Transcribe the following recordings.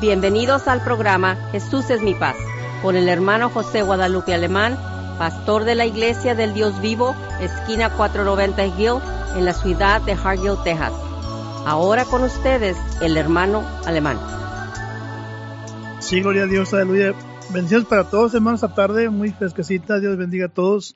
Bienvenidos al programa Jesús es mi paz con el hermano José Guadalupe Alemán, pastor de la Iglesia del Dios Vivo, esquina 490 Hill, en la ciudad de Hargill, Texas. Ahora con ustedes el hermano Alemán. Sí, gloria a Dios, aleluya. Bendiciones para todos, hermanos, esta tarde, muy fresquecita. Dios bendiga a todos.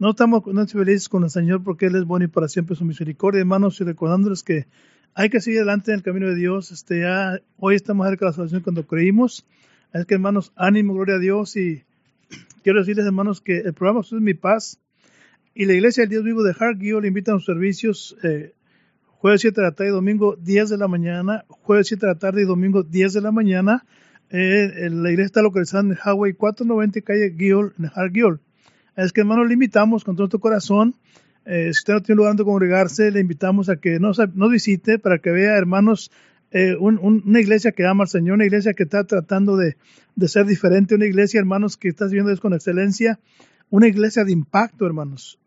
No estamos, no felices con el Señor porque Él es bueno y para siempre su misericordia, hermanos, y recordándoles que hay que seguir adelante en el camino de Dios. Este, ya, hoy estamos cerca de la salvación cuando creímos. Es que, hermanos, ánimo, gloria a Dios. Y quiero decirles, hermanos, que el programa es mi paz y la Iglesia del Dios Vivo de Hargill le invitan a los servicios eh, jueves 7 de la tarde y domingo 10 de la mañana, jueves 7 de la tarde y domingo 10 de la mañana. Eh, la iglesia está localizada en el Highway 490, calle Gill, en Hargill. Es que, hermanos, le invitamos con todo tu corazón eh, si usted no tiene lugar donde congregarse, le invitamos a que nos, visite para que vea, hermanos, eh, una iglesia que ama al Señor, una iglesia que está tratando de, ser diferente, una iglesia, hermanos, que está eso con excelencia, una iglesia de impacto, hermanos.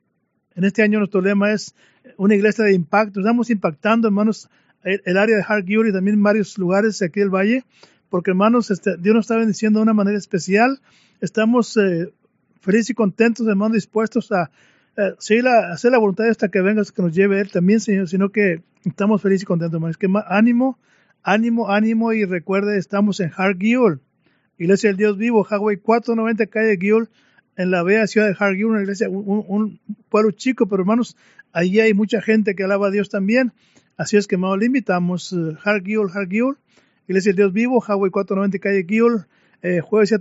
En este año nuestro lema es una iglesia de impacto. Estamos impactando, hermanos, el, área de Hargill y también varios lugares aquí del valle, porque, hermanos, este, Dios nos está bendiciendo de una manera especial. Estamos eh, felices y contentos, hermanos, dispuestos a eh, sí, la, hacer la voluntad hasta que vengas, que nos lleve Él también, Señor, sino que estamos felices y contentos, hermanos. Que ánimo, ánimo, ánimo y recuerde, estamos en Hargill, Iglesia del Dios Vivo, Highway 490, calle Gill, en la bella ciudad de Hargill, una iglesia, un, pueblo chico, pero hermanos, allí hay mucha gente que alaba a Dios también. Así es que, hermanos, le invitamos, uh, Hargill, Hargill, Iglesia del Dios Vivo, Highway 490, calle Gill, eh, jueves, y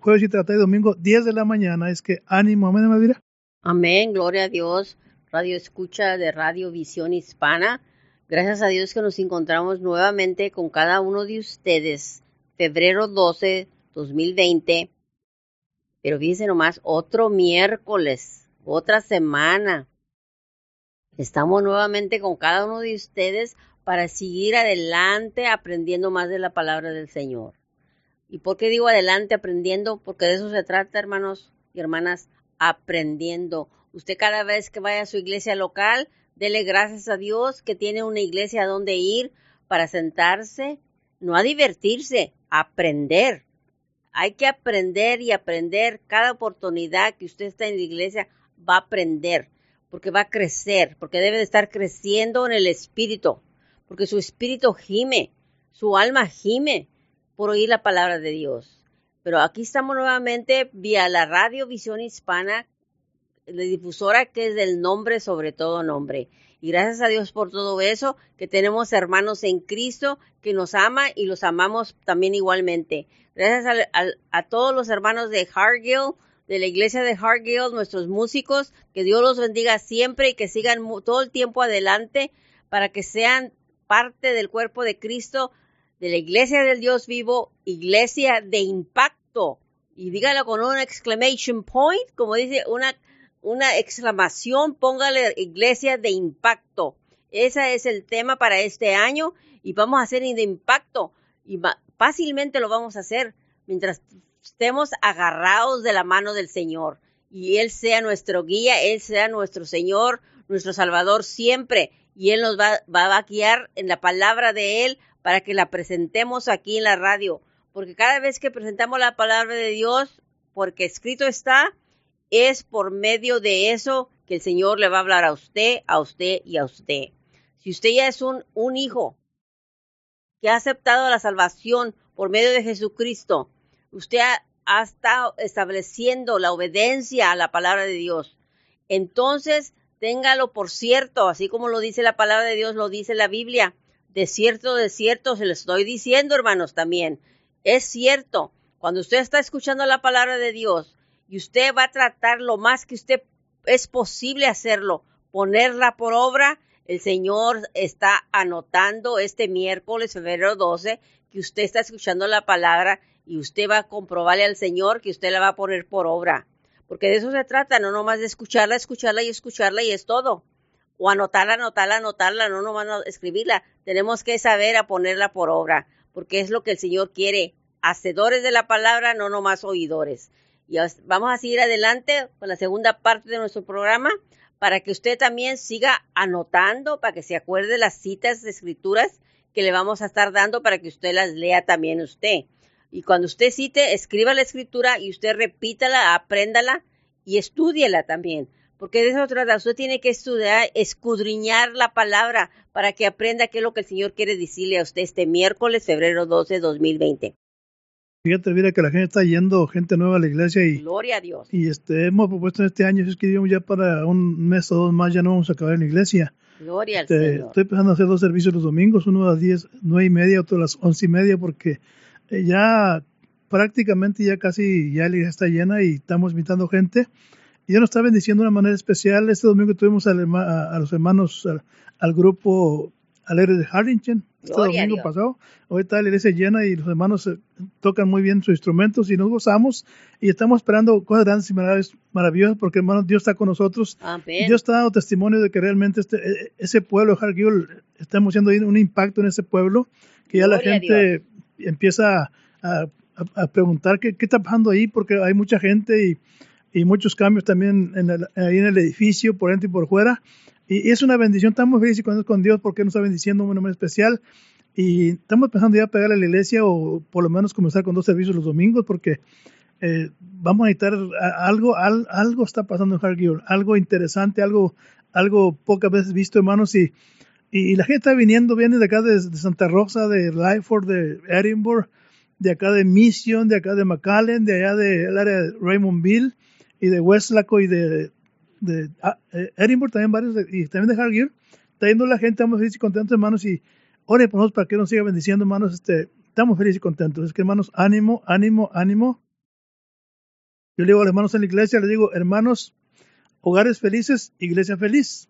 jueves y tarde, domingo, 10 de la mañana. Es que ánimo, amén, Madrid. Amén, gloria a Dios. Radio Escucha de Radio Visión Hispana. Gracias a Dios que nos encontramos nuevamente con cada uno de ustedes. Febrero 12, 2020. Pero fíjense nomás, otro miércoles, otra semana. Estamos nuevamente con cada uno de ustedes para seguir adelante aprendiendo más de la palabra del Señor. ¿Y por qué digo adelante aprendiendo? Porque de eso se trata, hermanos y hermanas, aprendiendo. Usted cada vez que vaya a su iglesia local, dele gracias a Dios que tiene una iglesia a donde ir para sentarse, no a divertirse, a aprender. Hay que aprender y aprender. Cada oportunidad que usted está en la iglesia va a aprender, porque va a crecer, porque debe de estar creciendo en el espíritu, porque su espíritu gime, su alma gime por oír la palabra de Dios. Pero aquí estamos nuevamente vía la Radio Visión Hispana, la difusora que es del nombre sobre todo nombre. Y gracias a Dios por todo eso, que tenemos hermanos en Cristo que nos ama y los amamos también igualmente. Gracias a, todos los hermanos de Hargill, de la iglesia de Hargill, nuestros músicos, que Dios los bendiga siempre y que sigan todo el tiempo adelante para que sean parte del cuerpo de Cristo de la Iglesia del Dios Vivo, Iglesia de Impacto. Y dígalo con un exclamation point, como dice una, una exclamación, póngale Iglesia de Impacto. Ese es el tema para este año y vamos a hacer de impacto y fácilmente lo vamos a hacer mientras estemos agarrados de la mano del Señor y Él sea nuestro guía, Él sea nuestro Señor, nuestro Salvador siempre y Él nos va, va a guiar en la palabra de Él para que la presentemos aquí en la radio, porque cada vez que presentamos la palabra de Dios, porque escrito está, es por medio de eso que el Señor le va a hablar a usted, a usted y a usted. Si usted ya es un, hijo que ha aceptado la salvación por medio de Jesucristo, usted ha, ha estado estableciendo la obediencia a la palabra de Dios. Entonces, téngalo por cierto, así como lo dice la palabra de Dios, lo dice la Biblia, de cierto, de cierto, se lo estoy diciendo, hermanos, también. Es cierto, cuando usted está escuchando la palabra de Dios y usted va a tratar lo más que usted es posible hacerlo, ponerla por obra, el Señor está anotando este miércoles, febrero 12, que usted está escuchando la palabra y usted va a comprobarle al Señor que usted la va a poner por obra. Porque de eso se trata, no nomás de escucharla, escucharla y escucharla y es todo o anotarla, anotarla, anotarla, no nomás escribirla. Tenemos que saber a ponerla por obra, porque es lo que el Señor quiere. Hacedores de la palabra, no nomás oidores. Y vamos a seguir adelante con la segunda parte de nuestro programa para que usted también siga anotando, para que se acuerde las citas de escrituras que le vamos a estar dando para que usted las lea también usted. Y cuando usted cite, escriba la escritura y usted repítala, apréndala y estúdiela también. Porque de eso trata, usted tiene que estudiar, escudriñar la palabra para que aprenda qué es lo que el Señor quiere decirle a usted este miércoles, febrero 12, 2020. Fíjate, mira que la gente está yendo, gente nueva a la iglesia y... Gloria a Dios. Y este, hemos propuesto en este año, es que ya para un mes o dos más ya no vamos a acabar en la iglesia. Gloria al Este, Señor. estoy empezando a hacer dos servicios los domingos, uno a las 10, 9 y media, otro a las 11 y media, porque eh, ya prácticamente ya casi ya la iglesia está llena y estamos invitando gente. Y Dios nos está bendiciendo de una manera especial. Este domingo tuvimos al a, a los hermanos, al, al grupo Alegre de Harlingen, este Gloria domingo pasado. Hoy está la iglesia llena y los hermanos eh, tocan muy bien sus instrumentos y nos gozamos. Y estamos esperando cosas grandes y marav- maravillosas porque, hermanos, Dios está con nosotros. Amén. Dios está dando testimonio de que realmente este, e- ese pueblo de Hargill, estamos haciendo un impacto en ese pueblo, que ya la Gloria gente empieza a, a- a preguntar qué, qué está pasando ahí, porque hay mucha gente y, y muchos cambios también en el- ahí en el edificio, por dentro y por fuera. Y, es una bendición, estamos felices contentos con Dios porque nos está bendiciendo de una manera especial. Y estamos pensando ya pegar a la iglesia o por lo menos comenzar con dos servicios los domingos porque eh, vamos a necesitar algo, al- algo está pasando en Hargill, algo interesante, algo, algo pocas veces visto, hermanos, y, y, y la gente está viniendo, viene de acá de, de Santa Rosa, de Lyford, de Edinburgh, de acá de Mission, de acá de McAllen, de allá del área de Raymondville y de Westlaco y de, de ah, eh, Edinburgh también varios, de- y también de Hargill, está yendo la gente, estamos felices y contentos, hermanos, y oren por nosotros para que nos siga bendiciendo, hermanos, este, estamos felices y contentos, es que hermanos, ánimo, ánimo, ánimo, yo le digo a los hermanos en la iglesia, les digo, hermanos, hogares felices, iglesia feliz.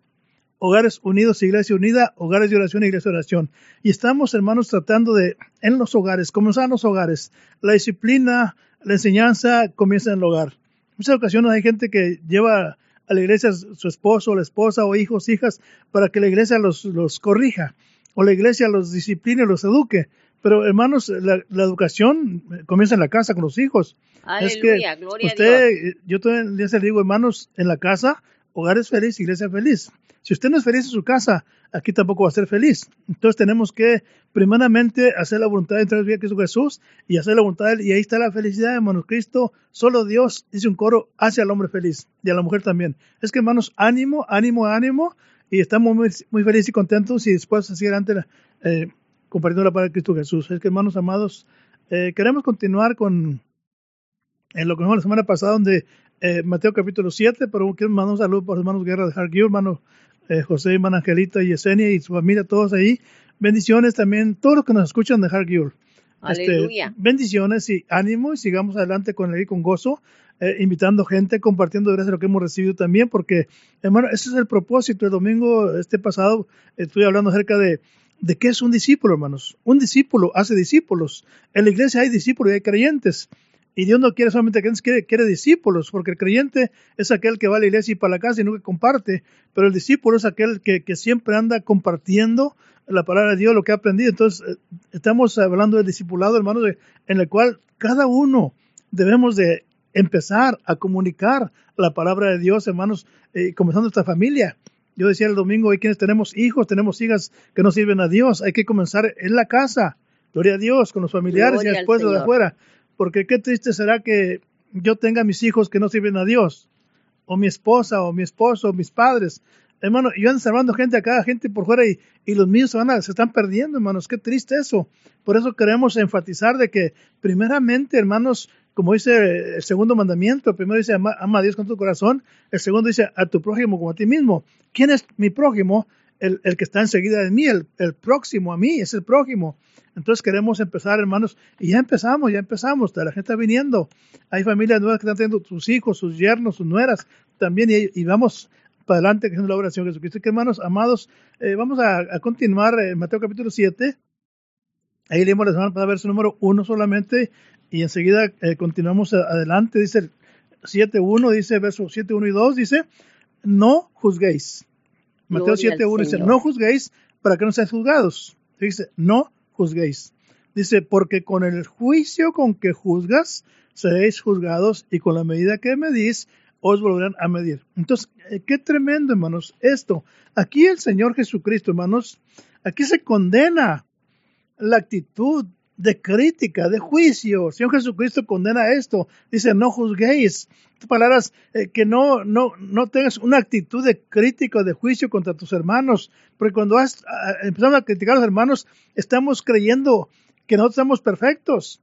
Hogares unidos, iglesia unida, hogares de oración, iglesia de oración. Y estamos, hermanos, tratando de, en los hogares, comenzar en los hogares. La disciplina, la enseñanza comienza en el hogar. Muchas ocasiones hay gente que lleva a la iglesia su esposo, la esposa o hijos, hijas, para que la iglesia los, los corrija o la iglesia los discipline, los eduque. Pero, hermanos, la, la educación comienza en la casa con los hijos. Es que Aleluya, gloria a usted, Dios. yo todavía les digo, hermanos, en la casa, hogar es feliz, iglesia feliz. Si usted no es feliz en su casa, aquí tampoco va a ser feliz. Entonces tenemos que, primeramente, hacer la voluntad de entrar en Cristo Jesús y hacer la voluntad de Él. Y ahí está la felicidad, hermanos. Cristo, solo Dios, dice un coro, hace al hombre feliz y a la mujer también. Es que, hermanos, ánimo, ánimo, ánimo. Y estamos muy, muy felices y contentos y después seguir adelante eh, compartiendo la palabra de Cristo Jesús. Es que, hermanos amados, eh, queremos continuar con en lo que vimos la semana pasada, donde eh, Mateo capítulo 7, pero quiero mandar un saludo para los hermanos Guerra de Hargill, hermano eh, José, hermana Angelita y Yesenia y su familia, todos ahí. Bendiciones también, todos los que nos escuchan de Hargill. Aleluya. bendiciones y ánimo y sigamos adelante con él con gozo, eh, invitando gente, compartiendo gracias a lo que hemos recibido también, porque, hermano, ese es el propósito. El domingo, este pasado, estuve hablando acerca de, de qué es un discípulo, hermanos. Un discípulo hace discípulos. En la iglesia hay discípulos y hay creyentes. Y Dios no quiere solamente creyentes, quiere, quiere discípulos, porque el creyente es aquel que va a la iglesia y para la casa y nunca comparte, pero el discípulo es aquel que, que siempre anda compartiendo la palabra de Dios, lo que ha aprendido. Entonces, eh, estamos hablando del discipulado, hermanos, en el cual cada uno debemos de empezar a comunicar la palabra de Dios, hermanos, eh, comenzando esta familia. Yo decía el domingo, hay quienes tenemos hijos, tenemos hijas que no sirven a Dios, hay que comenzar en la casa, gloria a Dios, con los familiares Gloria y después de afuera, porque qué triste será que yo tenga mis hijos que no sirven a Dios, o mi esposa, o mi esposo, o mis padres. Hermano, yo ando salvando gente acá, gente por fuera, y, y los míos se, van a- se están perdiendo, hermanos. Qué triste eso. Por eso queremos enfatizar de que, primeramente, hermanos, como dice el segundo mandamiento, el primero dice ama, ama a Dios con tu corazón, el segundo dice a tu prójimo como a ti mismo. ¿Quién es mi prójimo? El, que está enseguida de mí, el, próximo a mí, es el prójimo. Entonces queremos empezar, hermanos, y ya empezamos, ya empezamos, la gente está viniendo. Hay familias nuevas que están teniendo sus hijos, sus yernos, sus nueras también, y, vamos para adelante haciendo la oración de Jesucristo. Que hermanos, amados, eh, vamos a, continuar en Mateo capítulo 7. Ahí leemos la semana para verso número 1 solamente, y enseguida eh, continuamos adelante. Dice el 7.1, dice verso 7, 1 y 2, dice, no juzguéis. Mateo Gloria al 7.1 dice, no juzguéis para que no seáis juzgados. Dice, no juzguéis. Dice, porque con el juicio con que juzgas, seréis juzgados, y con la medida que medís, os volverán a medir. Entonces, eh, qué tremendo, hermanos, esto. Aquí el Señor Jesucristo, hermanos, aquí se condena la actitud de crítica, de juicio. Señor Jesucristo condena esto. Dice, no juzguéis. Palabras eh, que no, no, no tengas una actitud de crítica, de juicio contra tus hermanos. Porque cuando empezamos a criticar a los hermanos, estamos creyendo que no estamos perfectos.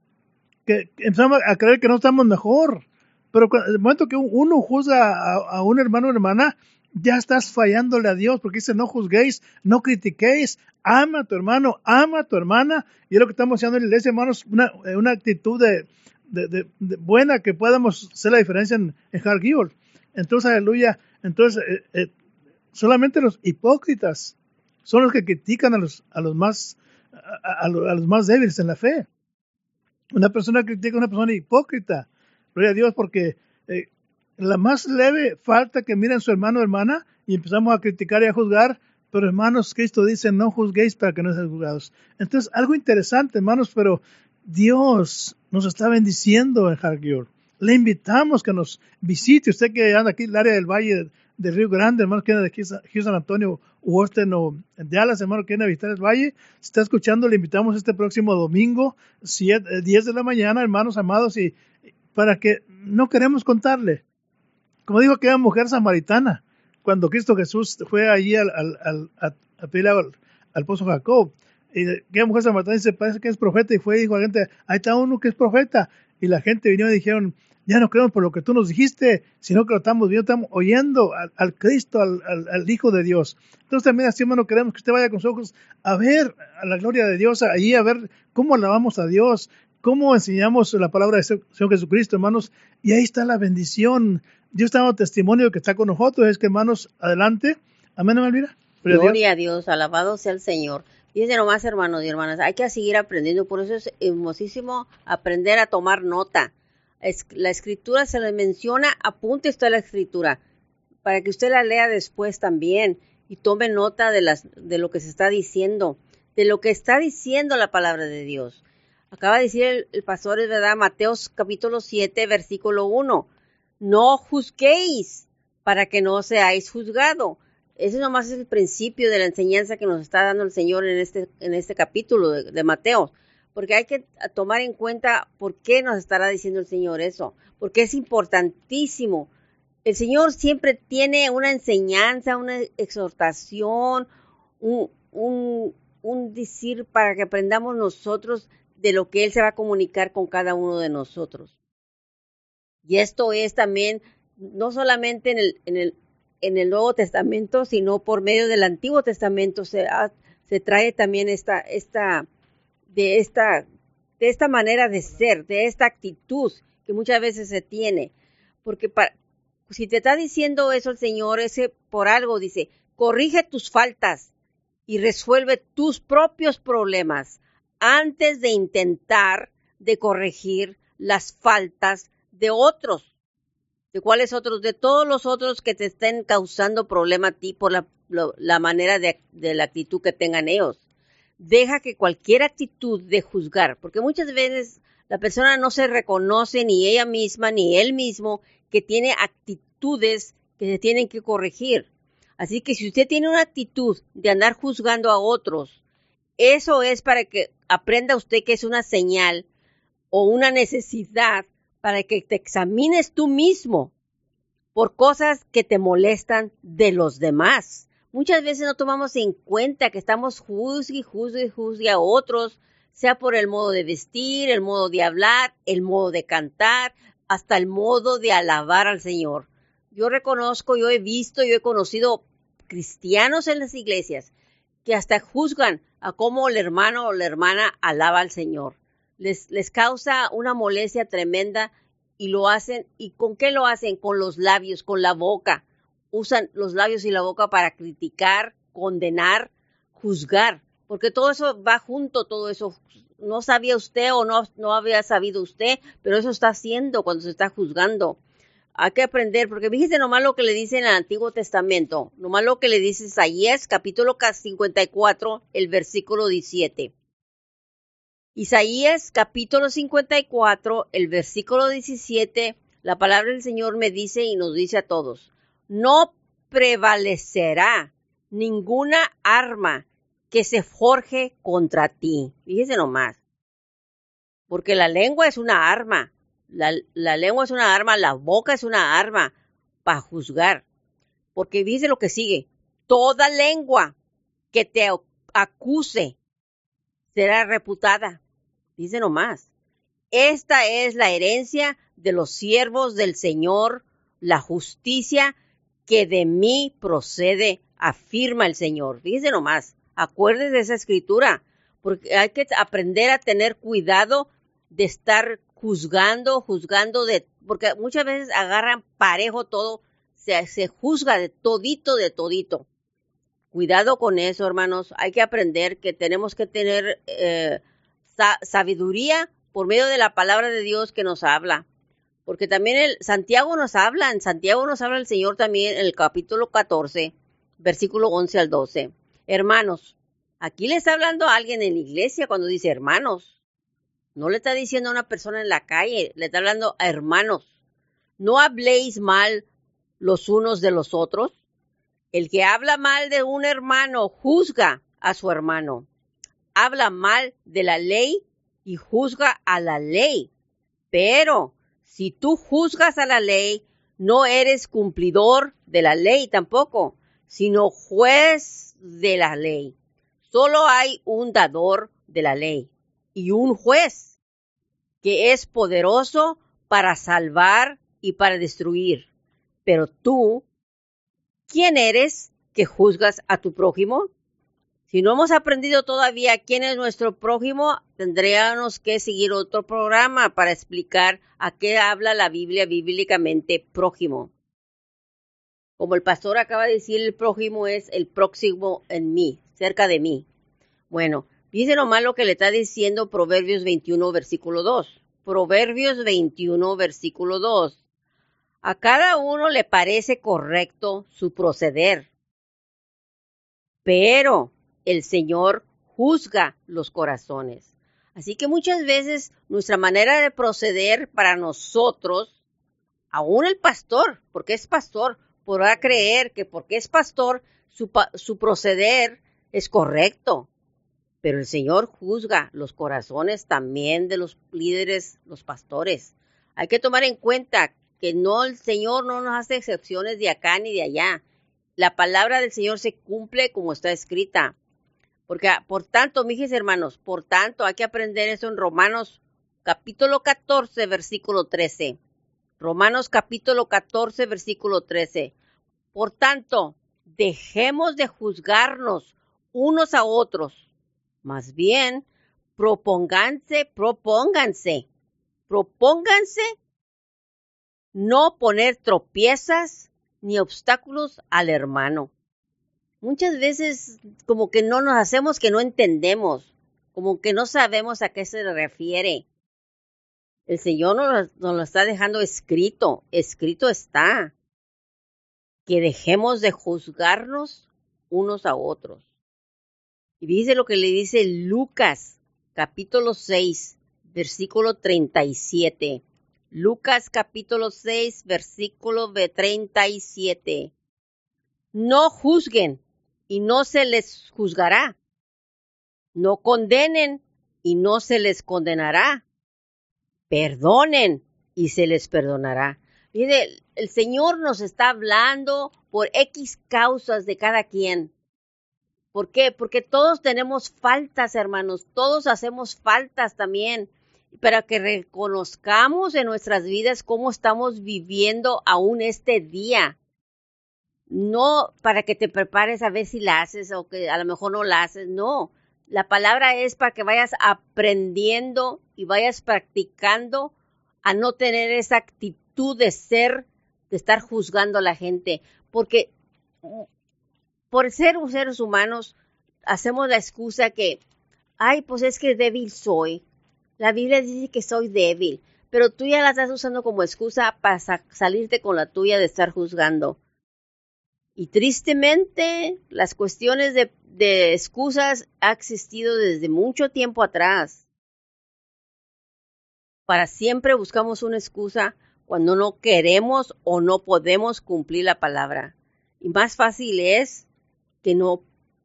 Que empezamos a creer que no estamos mejor. Pero en el momento que uno juzga a, a un hermano o hermana, ya estás fallándole a Dios, porque dice, no juzguéis, no critiquéis, ama a tu hermano, ama a tu hermana, y es lo que estamos haciendo en la iglesia, hermanos, una, eh, actitud de, buena que podamos hacer la diferencia en, en Entonces, aleluya, entonces, eh, eh, solamente los hipócritas son los que critican a los, a los más, a, los, más débiles en la fe. Una persona critica a una persona hipócrita, gloria a Dios, porque la más leve falta que miren su hermano o hermana y empezamos a criticar y a juzgar, pero hermanos, Cristo dice, no juzguéis para que no sean juzgados. Entonces, algo interesante, hermanos, pero Dios nos está bendiciendo en Hargior. Le invitamos que nos visite. Usted que anda aquí en el área del Valle de Río Grande, hermano, que anda de aquí San Antonio, Austin o Dallas, hermano, que viene a visitar el Valle. Si está escuchando, le invitamos este próximo domingo, 10 eh, de la mañana, hermanos amados, y para que no queremos contarle como dijo aquella mujer samaritana, cuando Cristo Jesús fue allí al, al, al, al, pozo Jacob, y aquella mujer samaritana dice, parece que es profeta, y fue y dijo a la gente, ahí está uno que es profeta, y la gente vino y dijeron, ya no creemos por lo que tú nos dijiste, sino que lo estamos viendo, estamos oyendo al, Cristo, al, al, Hijo de Dios. Entonces también así, hermano, queremos que usted vaya con sus ojos a ver a la gloria de Dios, allí a ver cómo alabamos a Dios, cómo enseñamos la palabra del Señor Jesucristo, hermanos, y ahí está la bendición Dios está dando testimonio que está con nosotros. Es que, hermanos, adelante. Amén, Elvira. Gloria a Dios, alabado sea el Señor. Fíjense nomás, hermanos y hermanas, hay que seguir aprendiendo. Por eso es hermosísimo aprender a tomar nota. la escritura se le menciona, apunte usted la escritura para que usted la lea después también y tome nota de, las, de lo que se está diciendo, de lo que está diciendo la palabra de Dios. Acaba de decir el, pastor, es verdad, Mateos capítulo 7, versículo 1 no juzguéis para que no seáis juzgado. Ese nomás es el principio de la enseñanza que nos está dando el Señor en este, en este capítulo de, Mateo. Porque hay que tomar en cuenta por qué nos estará diciendo el Señor eso. Porque es importantísimo. El Señor siempre tiene una enseñanza, una exhortación, un, un decir para que aprendamos nosotros de lo que Él se va a comunicar con cada uno de nosotros. Y esto es también no solamente en el, en el, en el Nuevo Testamento, sino por medio del Antiguo Testamento se, se trae también esta, esta, de esta, de esta manera de ser, de esta actitud que muchas veces se tiene. Porque si te está diciendo eso el Señor, ese por algo dice, corrige tus faltas y resuelve tus propios problemas antes de intentar de corregir las faltas de otros. ¿De cuáles otros? De todos los otros que te estén causando problema a ti por la, manera de, de la actitud que tengan ellos. Deja que cualquier actitud de juzgar, porque muchas veces la persona no se reconoce ni ella misma ni él mismo que tiene actitudes que se tienen que corregir. Así que si usted tiene una actitud de andar juzgando a otros, eso es para que aprenda usted que es una señal o una necesidad para que te examines tú mismo por cosas que te molestan de los demás. Muchas veces no tomamos en cuenta que estamos juzgue, juzgue, juzgue a otros, sea por el modo de vestir, el modo de hablar, el modo de cantar, hasta el modo de alabar al Señor. Yo reconozco, yo he visto, yo he conocido cristianos en las iglesias que hasta juzgan a cómo el hermano o la hermana alaba al Señor les, les causa una molestia tremenda y lo hacen, ¿y con qué lo hacen? Con los labios, con la boca. Usan los labios y la boca para criticar, condenar, juzgar, porque todo eso va junto, todo eso. No sabía usted o no, no había sabido usted, pero eso está haciendo cuando se está juzgando. Hay que aprender, porque fíjese nomás lo que le dice en el Antiguo Testamento, nomás lo que le dice Isaías, capítulo 54, el versículo 17. Isaías capítulo 54, el versículo 17, la palabra del Señor me dice y nos dice a todos, no prevalecerá ninguna arma que se forje contra ti. Fíjese nomás. Porque la lengua es una arma. La, la lengua es una arma, la boca es una arma para juzgar. Porque dice lo que sigue. Toda lengua que te acuse será reputada. Dice nomás. Esta es la herencia de los siervos del Señor, la justicia que de mí procede, afirma el Señor. Fíjese nomás, acuérdese de esa escritura, porque hay que aprender a tener cuidado de estar juzgando, juzgando de, porque muchas veces agarran parejo todo, se, se juzga de todito, de todito. Cuidado con eso, hermanos. Hay que aprender que tenemos que tener eh, sabiduría por medio de la palabra de Dios que nos habla. Porque también el Santiago nos habla, en Santiago nos habla el Señor también en el capítulo 14, versículo 11 al 12. Hermanos, aquí le está hablando a alguien en la iglesia cuando dice hermanos. No le está diciendo a una persona en la calle, le está hablando a hermanos. No habléis mal los unos de los otros. El que habla mal de un hermano juzga a su hermano. Habla mal de la ley y juzga a la ley. Pero si tú juzgas a la ley, no eres cumplidor de la ley tampoco, sino juez de la ley. Solo hay un dador de la ley y un juez que es poderoso para salvar y para destruir. Pero tú, ¿quién eres que juzgas a tu prójimo? Si no hemos aprendido todavía quién es nuestro prójimo, tendríamos que seguir otro programa para explicar a qué habla la Biblia bíblicamente prójimo. Como el pastor acaba de decir, el prójimo es el próximo en mí, cerca de mí. Bueno, nomás lo que le está diciendo Proverbios 21, versículo 2. Proverbios 21, versículo 2. A cada uno le parece correcto su proceder, pero el Señor juzga los corazones. Así que muchas veces nuestra manera de proceder para nosotros, aún el pastor, porque es pastor, podrá creer que porque es pastor, su, su proceder es correcto. Pero el Señor juzga los corazones también de los líderes, los pastores. Hay que tomar en cuenta que no el Señor no nos hace excepciones de acá ni de allá. La palabra del Señor se cumple como está escrita. Porque, ah, por tanto, mis hermanos, por tanto, hay que aprender eso en Romanos capítulo 14, versículo 13. Romanos capítulo 14, versículo 13. Por tanto, dejemos de juzgarnos unos a otros. Más bien, propónganse, propónganse, propónganse no poner tropiezas ni obstáculos al hermano muchas veces como que no nos hacemos que no entendemos, como que no sabemos a qué se refiere. El Señor nos, nos, lo está dejando escrito, escrito está, que dejemos de juzgarnos unos a otros. Y dice lo que le dice Lucas, capítulo 6, versículo 37. Lucas capítulo 6, versículo 37. No juzguen y no se les juzgará. No condenen y no se les condenará. Perdonen y se les perdonará. Mire, el Señor nos está hablando por X causas de cada quien. ¿Por qué? Porque todos tenemos faltas, hermanos. Todos hacemos faltas también. Para que reconozcamos en nuestras vidas cómo estamos viviendo aún este día no para que te prepares a ver si la haces o que a lo mejor no la haces, no. La palabra es para que vayas aprendiendo y vayas practicando a no tener esa actitud de ser, de estar juzgando a la gente, porque por ser seres humanos hacemos la excusa que, ay, pues es que débil soy. La Biblia dice que soy débil, pero tú ya la estás usando como excusa para salirte con la tuya de estar juzgando. Y tristemente, las cuestiones de, de excusas ha existido desde mucho tiempo atrás. Para siempre buscamos una excusa cuando no queremos o no podemos cumplir la palabra. Y más fácil es que no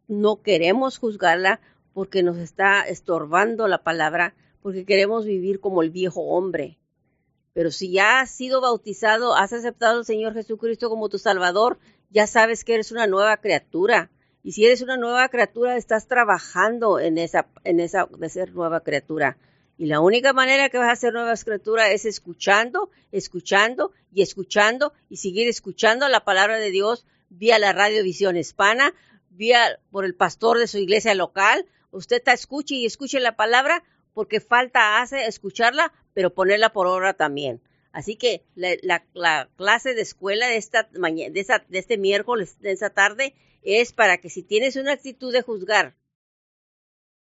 no queremos juzgarla porque nos está estorbando la palabra, porque queremos vivir como el viejo hombre. Pero si ya has sido bautizado, has aceptado al Señor Jesucristo como tu Salvador, ya sabes que eres una nueva criatura. Y si eres una nueva criatura, estás trabajando en esa, en esa de ser nueva criatura. Y la única manera que vas a ser nueva criatura es escuchando, escuchando y escuchando y seguir escuchando la palabra de Dios vía la radio Visión Hispana, vía por el pastor de su iglesia local. Usted está escuche y escuche la palabra porque falta hace escucharla, pero ponerla por obra también. Así que la, clase de escuela de esta mañana, de, de este miércoles, de esta tarde, es para que si tienes una actitud de juzgar,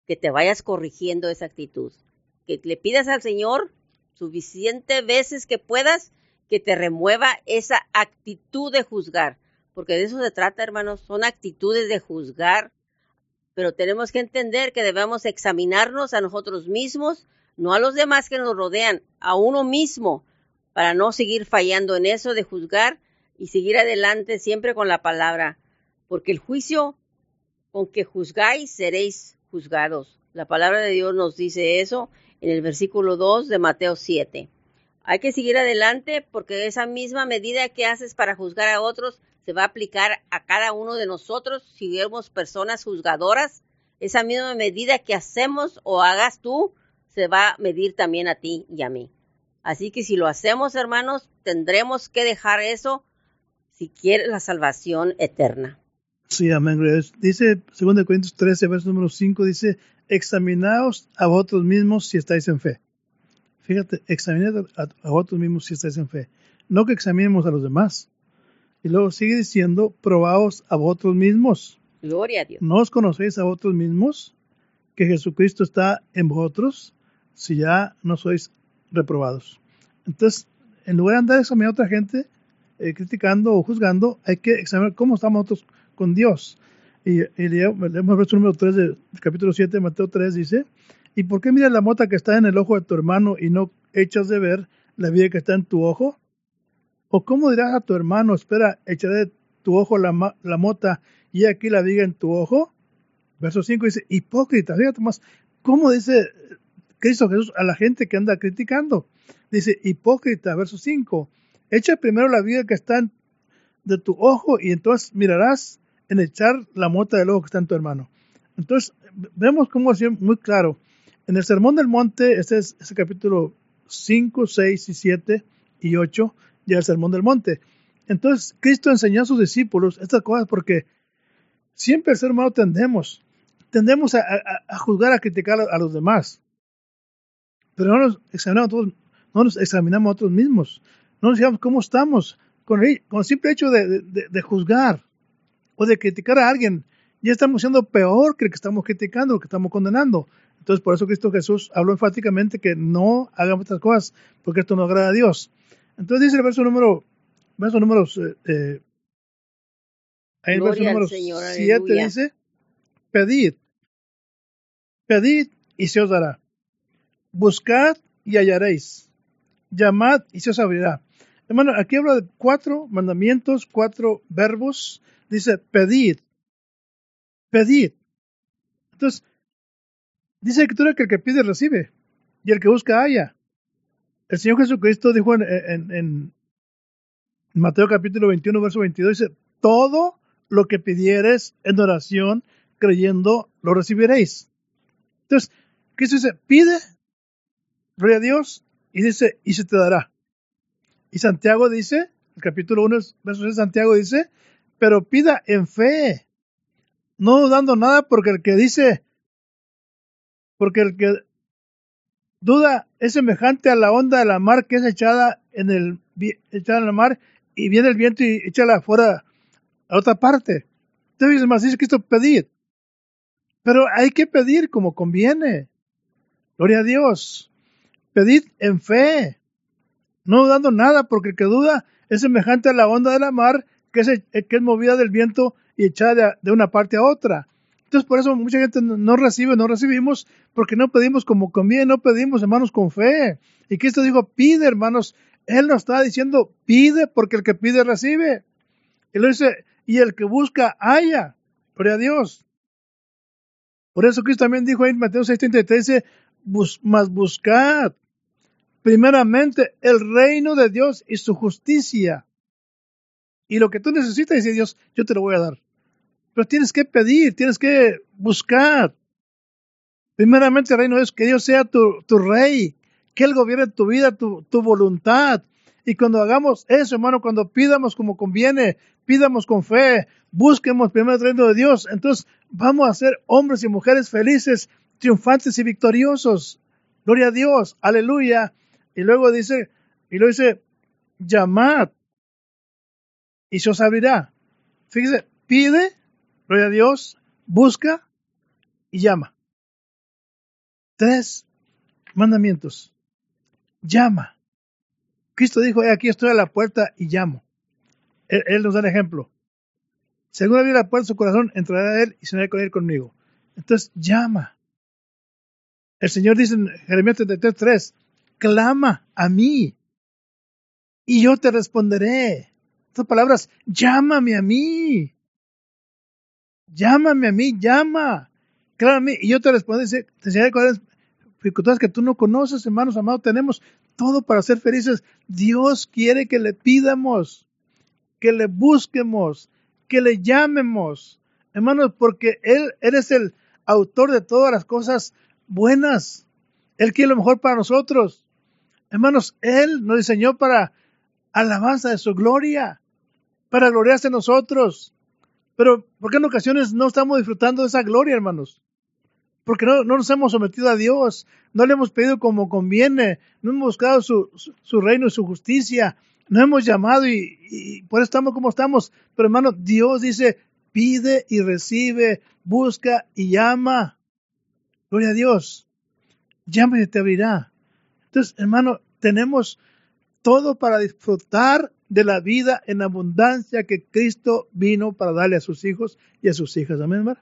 que te vayas corrigiendo esa actitud. Que le pidas al Señor suficiente veces que puedas que te remueva esa actitud de juzgar. Porque de eso se trata, hermanos. Son actitudes de juzgar. Pero tenemos que entender que debemos examinarnos a nosotros mismos, no a los demás que nos rodean, a uno mismo, para no seguir fallando en eso de juzgar y seguir adelante siempre con la palabra porque el juicio con que juzgáis seréis juzgados. La palabra de Dios nos dice eso en el versículo 2 de Mateo 7. Hay que seguir adelante porque esa misma medida que haces para juzgar a otros se va a aplicar a cada uno de nosotros si somos personas juzgadoras. Esa misma medida que hacemos o hagas tú se va a medir también a ti y a mí. Así que si lo hacemos, hermanos, tendremos que dejar eso si quieres la salvación eterna. Sí, amén. Dice 2 Corintios 13, verso número 5, dice, examinaos a vosotros mismos si estáis en fe. Fíjate, examinad a, vosotros mismos si estáis en fe. No que examinemos a los demás. Y luego sigue diciendo, probaos a vosotros mismos. Gloria a Dios. ¿No os conocéis a vosotros mismos que Jesucristo está en vosotros si ya no sois reprobados? Entonces, en lugar de andar examinando a otra gente, eh, criticando o juzgando, hay que examinar cómo estamos nosotros con Dios. Y, y leemos el verso número 3 del capítulo 7 de Mateo 3, dice, ¿y por qué miras la mota que está en el ojo de tu hermano y no echas de ver la vida que está en tu ojo? ¿O cómo dirás a tu hermano, espera, echaré de tu ojo la, mota y aquí la viga en tu ojo? Verso 5 dice, hipócrita, fíjate más, ¿cómo dice Cristo Jesús a la gente que anda criticando? Dice, hipócrita, verso 5, echa primero la viga que está de tu ojo y entonces mirarás en echar la mota del ojo que está en tu hermano. Entonces, vemos cómo es muy claro. En el Sermón del Monte, este es ese capítulo 5, 6 y 7 y 8, ya el Sermón del Monte. Entonces, Cristo enseñó a sus discípulos estas cosas porque siempre el ser humano tendemos, tendemos a, juzgar, a criticar a, los demás. Pero no nos examinamos a nosotros mismos. No nos digamos cómo estamos con el, el simple hecho de, juzgar o de criticar a alguien, ya estamos siendo peor que el que estamos criticando, que estamos condenando. Entonces, por eso Cristo Jesús habló enfáticamente que no hagamos estas cosas, porque esto no agrada a Dios. Entonces dice el verso número, verso número, eh, eh el verso número 7 dice, pedid, pedid y se os dará. Buscad y hallaréis. Llamad y se os abrirá. Hermano, aquí habla de cuatro mandamientos, cuatro verbos dice, pedid, pedid. Entonces, dice la escritura que el que pide recibe y el que busca haya. El Señor Jesucristo dijo en, Mateo capítulo 21, verso 22, dice, todo lo que pidieres en oración, creyendo, lo recibiréis. Entonces, Cristo dice, pide, gloria a Dios, y dice, y se te dará. Y Santiago dice, el capítulo 1, verso 6, Santiago dice, pero pida en fe, no dudando nada, porque el que dice, porque el que duda es semejante a la onda de la mar que es echada en el echada en la mar y viene el viento y échala afuera a otra parte. Entonces más dice Cristo pedir. Pero hay que pedir como conviene. Gloria a Dios. Pedid en fe, no dudando nada, porque el que duda es semejante a la onda de la mar que es, eh, que es movida del viento y echada de, una parte a otra. Entonces, por eso mucha gente no recibe, no recibimos, porque no pedimos como conviene, no pedimos, hermanos, con fe. Y Cristo dijo, pide, hermanos. Él nos está diciendo, pide, porque el que pide recibe. Él dice, y el que busca, haya. Gloria a Dios. Por eso Cristo también dijo ahí en Mateo 6:33, dice, Bus, más buscad primeramente el reino de Dios y su justicia. Y lo que tú necesitas, dice Dios, yo te lo voy a dar. Pero tienes que pedir, tienes que buscar. Primeramente el reino Dios, que Dios sea tu, tu rey, que Él gobierne tu vida, tu, tu voluntad. Y cuando hagamos eso, hermano, cuando pidamos como conviene, pidamos con fe, busquemos primero el reino de Dios, entonces vamos a ser hombres y mujeres felices, triunfantes y victoriosos. Gloria a Dios, aleluya. Y luego dice, y luego dice, llamad y se os abrirá. Fíjese, pide, gloria a Dios, busca y llama. Tres mandamientos. Llama. Cristo dijo, aquí estoy a la puerta y llamo. Él, nos da el ejemplo. Según abrir la puerta su corazón, entrará a él y se con él conmigo. Entonces, llama. El Señor dice en Jeremías 33, clama a mí y yo te responderé. Estas palabras, llámame a mí. Llámame a mí, llama. Clama a mí y yo te responderé. Te enseñaré dificultades que tú no conoces, hermanos amados. Tenemos todo para ser felices. Dios quiere que le pidamos, que le busquemos, que le llamemos. Hermanos, porque Él, Él es el autor de todas las cosas buenas. Él quiere lo mejor para nosotros. Hermanos, Él nos diseñó para alabanza de su gloria, para gloriarse en nosotros. Pero, ¿por qué en ocasiones no estamos disfrutando de esa gloria, hermanos? Porque no, nos hemos sometido a Dios, no le hemos pedido como conviene, no hemos buscado su, su, reino y su justicia, no hemos llamado y, y, por eso estamos como estamos. Pero hermano, Dios dice, pide y recibe, busca y llama. Gloria a Dios. Llama y te abrirá. Entonces, hermano, tenemos todo para disfrutar de la vida en abundancia que Cristo vino para darle a sus hijos y a sus hijas. Amén, hermano.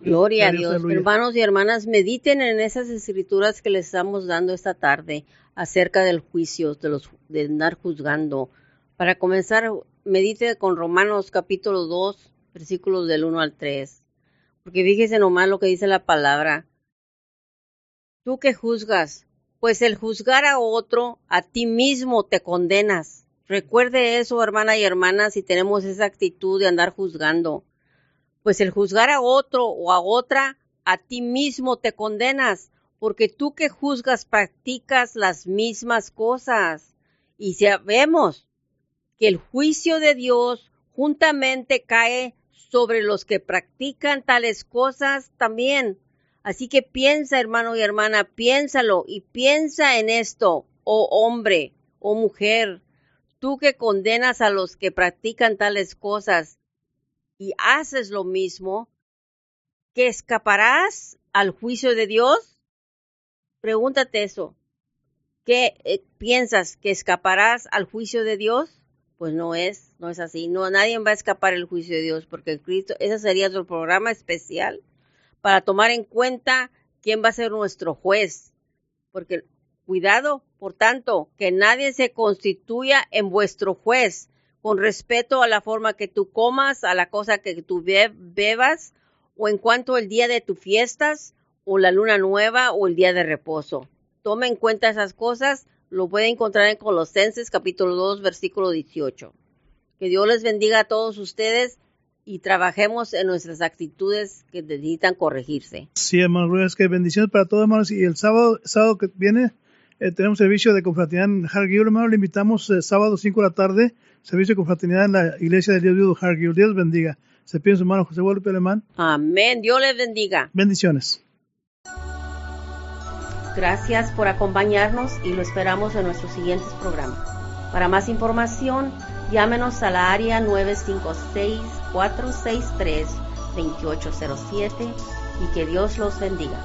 Gloria a Dios. Hermanos y hermanas, mediten en esas escrituras que les estamos dando esta tarde acerca del juicio, de, los, de andar juzgando. Para comenzar, medite con Romanos capítulo 2, versículos del 1 al 3. Porque fíjese nomás lo que dice la palabra. Tú que juzgas, pues el juzgar a otro, a ti mismo te condenas. Recuerde eso, hermana y hermana, si tenemos esa actitud de andar juzgando. Pues el juzgar a otro o a otra, a ti mismo te condenas, porque tú que juzgas practicas las mismas cosas. Y sabemos que el juicio de Dios juntamente cae sobre los que practican tales cosas también. Así que piensa, hermano y hermana, piénsalo y piensa en esto, oh hombre, oh mujer, tú que condenas a los que practican tales cosas y haces lo mismo, ¿que escaparás al juicio de Dios? Pregúntate eso. ¿Qué eh, piensas que escaparás al juicio de Dios? Pues no es, no es así. No, nadie va a escapar al juicio de Dios porque Cristo, ese sería otro programa especial para tomar en cuenta quién va a ser nuestro juez. Porque cuidado, por tanto, que nadie se constituya en vuestro juez con respeto a la forma que tú comas, a la cosa que tú bebas, o en cuanto al día de tus fiestas, o la luna nueva, o el día de reposo. Tome en cuenta esas cosas, lo puede encontrar en Colosenses capítulo 2, versículo 18. Que Dios les bendiga a todos ustedes y trabajemos en nuestras actitudes que necesitan corregirse. Sí, hermano, es que bendiciones para todos, hermanos. Y el sábado, sábado que viene eh, tenemos servicio de confraternidad en Hargill, hermano. Le invitamos eh, sábado 5 de la tarde, servicio de confraternidad en la iglesia de Dios vivo Hargill. Dios bendiga. Se pide su hermano José Guadalupe Alemán. Amén. Dios les bendiga. Bendiciones. Gracias por acompañarnos y lo esperamos en nuestros siguientes programas. Para más información, llámenos a la área 956-463-2807 y que Dios los bendiga.